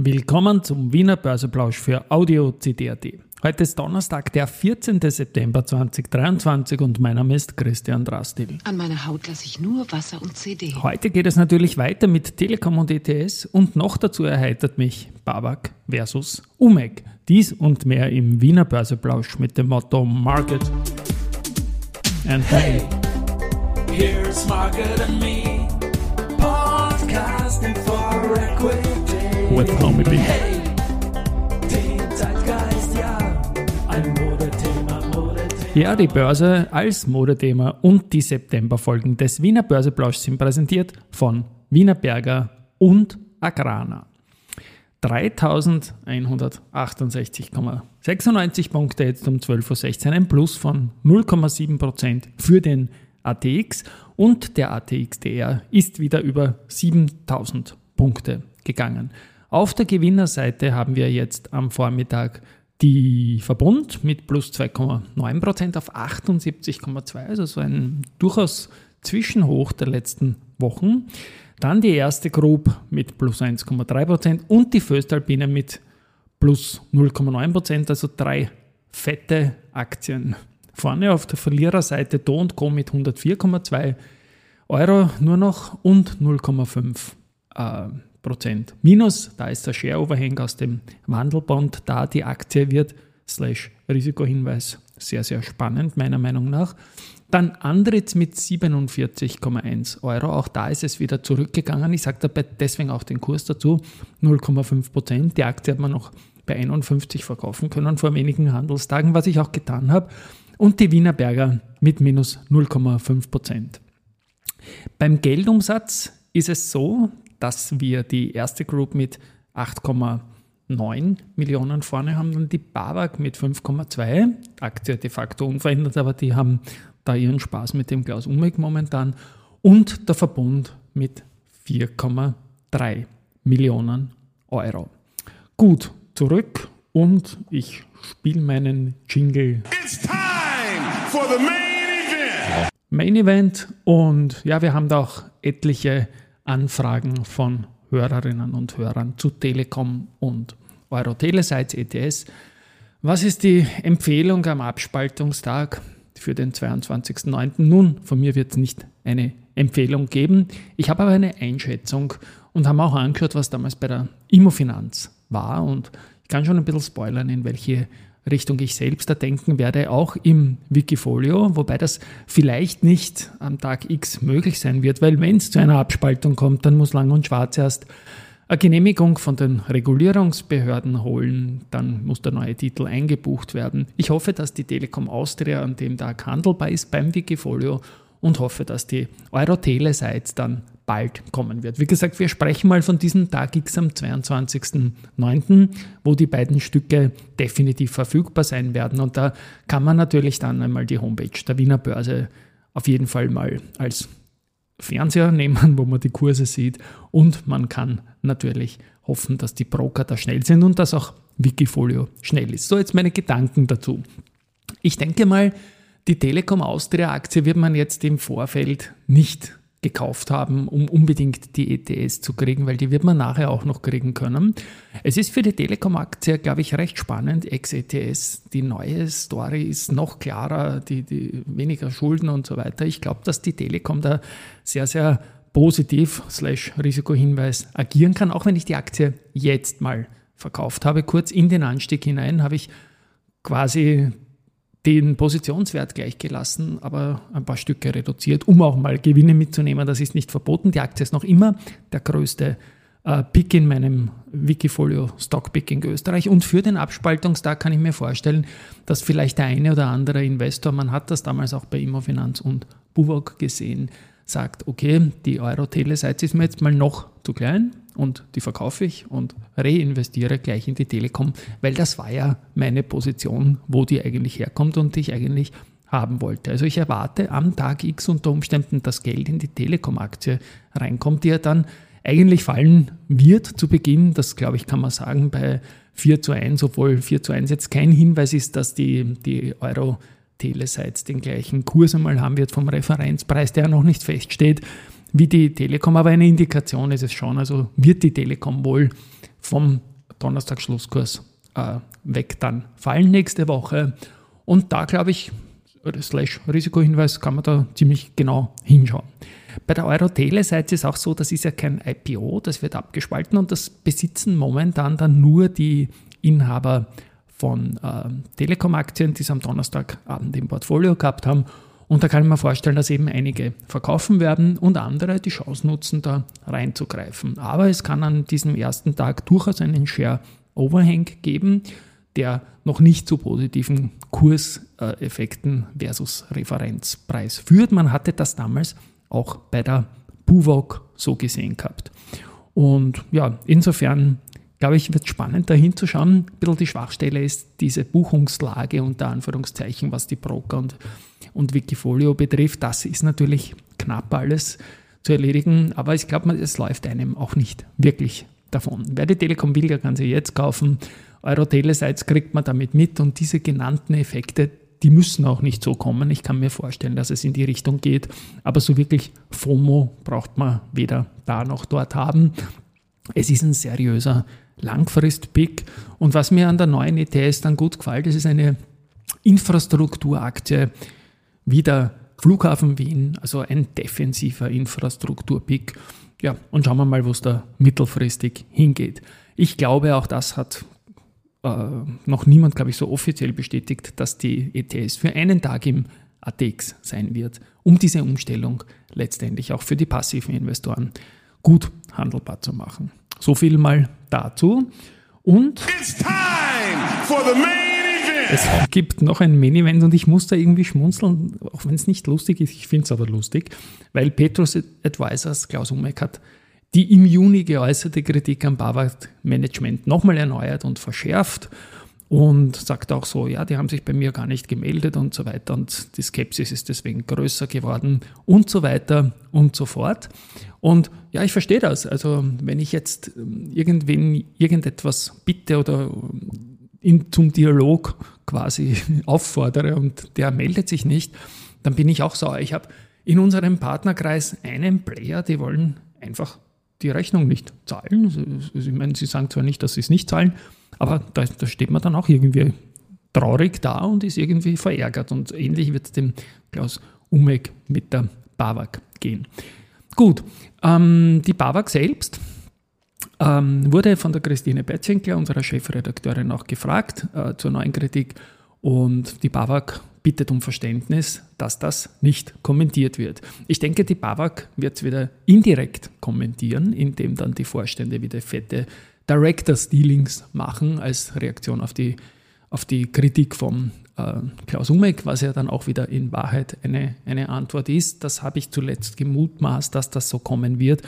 Willkommen zum Wiener Börseplausch für Audio CD.at. Heute ist Donnerstag, der 14. September 2023 und mein Name ist Christian Drastil. An meiner Haut lasse ich nur Wasser und CD. Heute geht es natürlich weiter mit Telekom und ETS und noch dazu erheitert mich Babak versus UMEG. Dies und mehr im Wiener Börseplausch mit dem Motto Market and Hey, here's Market and Me, podcasting for equity. With Homie B. Hey, den Zeitgeist, ja, ein Modethema, Modethema. Ja, die Börse als Modethema und die Septemberfolgen des Wiener Börseplausch sind präsentiert von Wiener Berger und Agrana. 3168,96 Punkte jetzt um 12.16 Uhr, ein Plus von 0,7% für den ATX und der ATXDR ist wieder über 7000 Punkte gegangen. Auf der Gewinnerseite haben wir jetzt am Vormittag die Verbund mit plus 2,9% auf 78,2, also so ein durchaus Zwischenhoch der letzten Wochen. Dann die erste Group mit plus 1,3% und die Föstalpine mit plus 0,9%, also drei fette Aktien. Vorne auf der Verliererseite Do Co mit 104,2 Euro nur noch und 0,5 äh, Prozent. Minus, da ist der Share-Overhang aus dem Wandelbond, da die Aktie wird, slash Risikohinweis, sehr, sehr spannend, meiner Meinung nach. Dann Andritz mit 47,1 Euro. Auch da ist es wieder zurückgegangen. Ich sage dabei deswegen auch den Kurs dazu, 0,5 Prozent. Die Aktie hat man noch bei 51 verkaufen können vor wenigen Handelstagen, was ich auch getan habe. Und die Wiener Berger mit minus 0,5 Prozent. Beim Geldumsatz ist es so, dass wir die erste Group mit 8,9 Millionen vorne haben und die BAWAG mit 5,2. Aktie de facto unverändert, aber die haben da ihren Spaß mit dem Klaus Umek momentan. Und der Verbund mit 4,3 Millionen Euro. Gut, zurück und ich spiele meinen Jingle It's time for the main event. Main Event und ja, wir haben da auch etliche Anfragen von Hörerinnen und Hörern zu Telekom und Euroteleseits ETS. Was ist die Empfehlung am Abspaltungstag für den 22.09.? Nun, von mir wird es nicht eine Empfehlung geben. Ich habe aber eine Einschätzung und habe auch angehört, was damals bei der Immofinanz war und ich kann schon ein bisschen spoilern, in welche Richtung ich selbst da denken werde, auch im Wikifolio, wobei das vielleicht nicht am Tag X möglich sein wird, weil wenn es zu einer Abspaltung kommt, dann muss Lang und Schwarz erst eine Genehmigung von den Regulierungsbehörden holen, dann muss der neue Titel eingebucht werden. Ich hoffe, dass die Telekom Austria an dem Tag handelbar ist beim Wikifolio und hoffe, dass die Eurotele-Seite dann bald kommen wird. Wie gesagt, wir sprechen mal von diesem Tag X am 22.09., wo die beiden Stücke definitiv verfügbar sein werden. Und da kann man natürlich dann einmal die Homepage der Wiener Börse auf jeden Fall mal als Fernseher nehmen, wo man die Kurse sieht. Und man kann natürlich hoffen, dass die Broker da schnell sind und dass auch Wikifolio schnell ist. So, jetzt meine Gedanken dazu. Ich denke mal, die Telekom Austria Aktie wird man jetzt im Vorfeld nicht gekauft haben, um unbedingt die ETS zu kriegen, weil die wird man nachher auch noch kriegen können. Es ist für die Telekom-Aktie, glaube ich, recht spannend. Ex-ETS, die neue Story ist noch klarer, die, die weniger Schulden und so weiter. Ich glaube, dass die Telekom da sehr, sehr positiv slash Risikohinweis agieren kann, auch wenn ich die Aktie jetzt mal verkauft habe. Kurz in den Anstieg hinein habe ich quasi den Positionswert gleich gelassen, aber ein paar Stücke reduziert, um auch mal Gewinne mitzunehmen. Das ist nicht verboten. Die Aktie ist noch immer der größte äh, Pick in meinem Wikifolio Stockpick in Österreich. Und für den Abspaltungstag kann ich mir vorstellen, dass vielleicht der eine oder andere Investor, man hat das damals auch bei Immofinanz und Buwok gesehen, sagt, okay, die Euro-Tele-Seite ist mir jetzt mal noch zu klein und die verkaufe ich und reinvestiere gleich in die Telekom, weil das war ja meine Position, wo die eigentlich herkommt und die ich eigentlich haben wollte. Also ich erwarte am Tag X unter Umständen, dass Geld in die Telekom-Aktie reinkommt, die ja dann eigentlich fallen wird zu Beginn. Das glaube ich, kann man sagen, bei 4 zu 1, obwohl 4 zu 1 jetzt kein Hinweis ist, dass die, die Euro Telesites den gleichen Kurs einmal haben wird vom Referenzpreis, der noch nicht feststeht, wie die Telekom, aber eine Indikation ist es schon. Also wird die Telekom wohl vom Donnerstag-Schlusskurs äh, weg dann fallen nächste Woche. Und da glaube ich, slash Risikohinweis kann man da ziemlich genau hinschauen. Bei der Euro-Tele-Seite ist auch so, das ist ja kein IPO, das wird abgespalten und das besitzen momentan dann nur die Inhaber von äh, Telekom-Aktien, die sie am Donnerstagabend im Portfolio gehabt haben. Und da kann ich mir vorstellen, dass eben einige verkaufen werden und andere die Chance nutzen, da reinzugreifen. Aber es kann an diesem ersten Tag durchaus einen Share-Overhang geben, der noch nicht zu positiven Kurseffekten versus Referenzpreis führt. Man hatte das damals auch bei der Buwok so gesehen gehabt. Und ja, insofern glaube ich, wird spannend, da hinzuschauen. Ein bisschen die Schwachstelle ist diese Buchungslage unter Anführungszeichen, was die Broker und, und Wikifolio betrifft. Das ist natürlich knapp alles zu erledigen, aber ich glaube, es läuft einem auch nicht wirklich davon. Wer die Telekom will, der kann sie jetzt kaufen. Euro Telesites kriegt man damit mit und diese genannten Effekte, die müssen auch nicht so kommen. Ich kann mir vorstellen, dass es in die Richtung geht, aber so wirklich FOMO braucht man weder da noch dort haben. Es ist ein seriöser Langfrist-Pick und was mir an der neuen ETS dann gut gefällt, das ist eine Infrastrukturaktie wie der Flughafen Wien, also ein defensiver Infrastrukturpick. Ja, und schauen wir mal, wo es da mittelfristig hingeht. Ich glaube, auch das hat äh, noch niemand, glaube ich, so offiziell bestätigt, dass die ETS für einen Tag im ATX sein wird, um diese Umstellung letztendlich auch für die passiven Investoren gut handelbar zu machen. So viel mal dazu. Und It's time for the main. Es gibt noch ein Main-Event und ich muss da irgendwie schmunzeln, auch wenn es nicht lustig ist, ich finde es aber lustig, weil Petrus Advisors Klaus Umek hat die im Juni geäußerte Kritik am Bavard-Management nochmal erneuert und verschärft und sagt auch so, ja, die haben sich bei mir gar nicht gemeldet und so weiter und die Skepsis ist deswegen größer geworden und so weiter und so fort. Und ja, ich verstehe das. Also wenn ich jetzt ähm, irgendwen irgendetwas bitte oder in, zum Dialog quasi auffordere und der meldet sich nicht, dann bin ich auch sauer. Ich habe in unserem Partnerkreis einen Player, die wollen einfach die Rechnung nicht zahlen. Ich meine, sie sagen zwar nicht, dass sie es nicht zahlen, aber da, da steht man dann auch irgendwie traurig da und ist irgendwie verärgert. Und ähnlich wird es dem Klaus Umek mit der BAWAG gehen. Gut, ähm, die BAWAG selbst ähm, wurde von der Christine Betzinkler, unserer Chefredakteurin, auch gefragt äh, zur neuen Kritik. Und die BAWAG bittet um Verständnis, dass das nicht kommentiert wird. Ich denke, die BAWAG wird es wieder indirekt kommentieren, indem dann die Vorstände wieder fette Directors Dealings machen als Reaktion auf die, auf die Kritik von äh, Klaus Umek, was ja dann auch wieder in Wahrheit eine, eine Antwort ist. Das habe ich zuletzt gemutmaßt, dass das so kommen wird.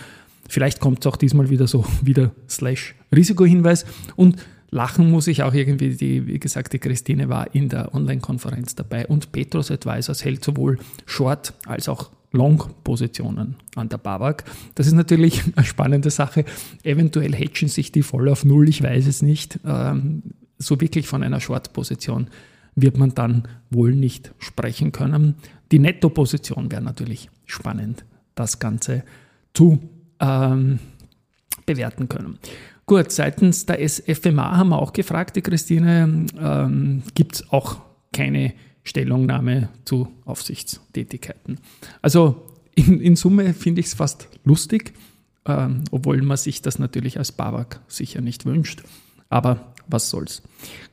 Vielleicht kommt es auch diesmal wieder so, wieder slash Risikohinweis. Und lachen muss ich auch irgendwie, die, wie gesagt, die Christine war in der Online-Konferenz dabei und Petrus Advisors hält sowohl Short- als auch Long-Positionen an der BAWAG. Das ist natürlich eine spannende Sache. Eventuell hedgen sich die voll auf Null, ich weiß es nicht. Ähm, so wirklich von einer Short-Position wird man dann wohl nicht sprechen können. Die Netto-Position wäre natürlich spannend, das Ganze zu ähm, bewerten können. Gut, seitens der SFMA haben wir auch gefragt, die Christine, ähm, gibt es auch keine Stellungnahme zu Aufsichtstätigkeiten. Also in, in Summe finde ich es fast lustig, ähm, obwohl man sich das natürlich als BAWAG sicher nicht wünscht. Aber was soll's.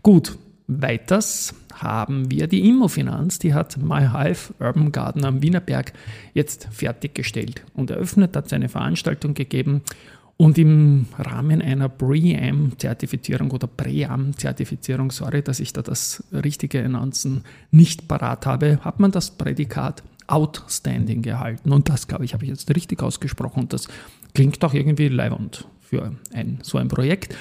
Gut, weiters haben wir die Immofinanz, die hat MyHive Urban Garden am Wienerberg jetzt fertiggestellt und eröffnet, hat eine Veranstaltung gegeben und im Rahmen einer Pre-Am-Zertifizierung oder Pre-Am-Zertifizierung, sorry, dass ich da das richtige Announcen nicht parat habe, hat man das Prädikat Outstanding gehalten. Und das, glaube ich, habe ich jetzt richtig ausgesprochen. Und das klingt auch irgendwie leibend für ein, so ein Projekt.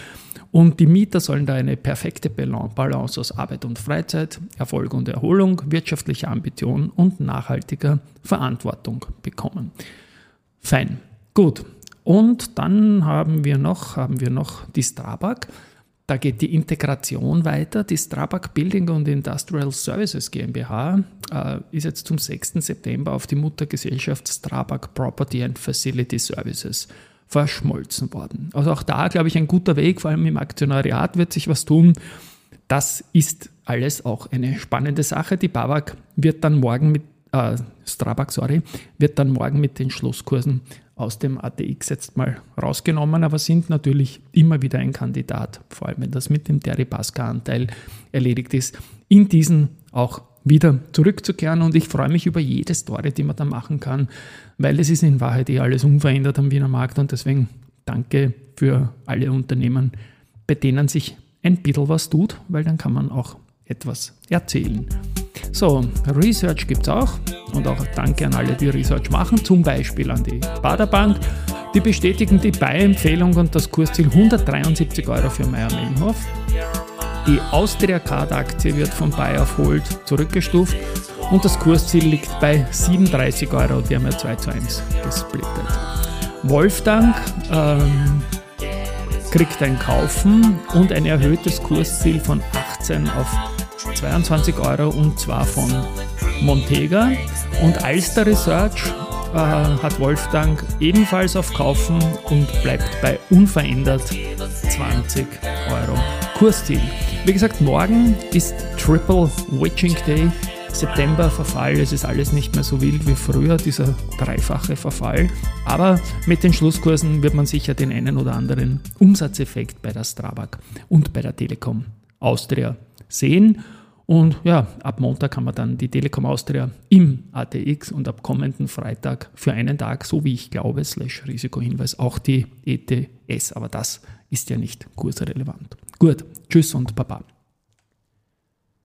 Und die Mieter sollen da eine perfekte Balance aus Arbeit und Freizeit, Erfolg und Erholung, wirtschaftlicher Ambition und nachhaltiger Verantwortung bekommen. Fein. Gut. Und dann haben wir noch, haben wir noch die Strabag. Da geht die Integration weiter. Die Strabag Building und Industrial Services GmbH äh, ist jetzt zum 6. September auf die Muttergesellschaft Strabag Property and Facility Services verschmolzen worden. Also auch da, glaube ich, ein guter Weg, vor allem im Aktionariat wird sich was tun. Das ist alles auch eine spannende Sache. Die BAWAG wird dann morgen mit, äh, Strabag, sorry, wird dann morgen mit den Schlusskursen aus dem ATX jetzt mal rausgenommen, aber sind natürlich immer wieder ein Kandidat, vor allem wenn das mit dem Deripaska-Anteil erledigt ist, in diesen auch wieder zurückzukehren und ich freue mich über jede Story, die man da machen kann, weil es ist in Wahrheit eh alles unverändert am Wiener Markt und deswegen danke für alle Unternehmen, bei denen sich ein bisschen was tut, weil dann kann man auch etwas erzählen. So, Research gibt es auch und auch danke an alle, die Research machen, zum Beispiel an die Baderbank. Die bestätigen die Buy-Empfehlung und das Kursziel 173 Euro für Meier Mellenhof. Die Austria Card Aktie wird von Buy auf Hold zurückgestuft und das Kursziel liegt bei 37 Euro. Die haben ja 2 zu 1 gesplittet. Wolfgang ähm, kriegt ein Kaufen und ein erhöhtes Kursziel von 18 auf 22 Euro und zwar von Montega. Und Alster Research äh, hat Wolfgang ebenfalls auf Kaufen und bleibt bei unverändert 20 Euro Kursziel. Wie gesagt, morgen ist Triple Witching Day. September Verfall, es ist alles nicht mehr so wild wie früher, dieser dreifache Verfall. Aber mit den Schlusskursen wird man sicher den einen oder anderen Umsatzeffekt bei der Strabag und bei der Telekom Austria sehen. Und ja, ab Montag kann man dann die Telekom Austria im ATX und ab kommenden Freitag für einen Tag, so wie ich glaube, slash Risikohinweis, auch die ETS. Aber das ist ja nicht kursrelevant. Gut, tschüss und baba.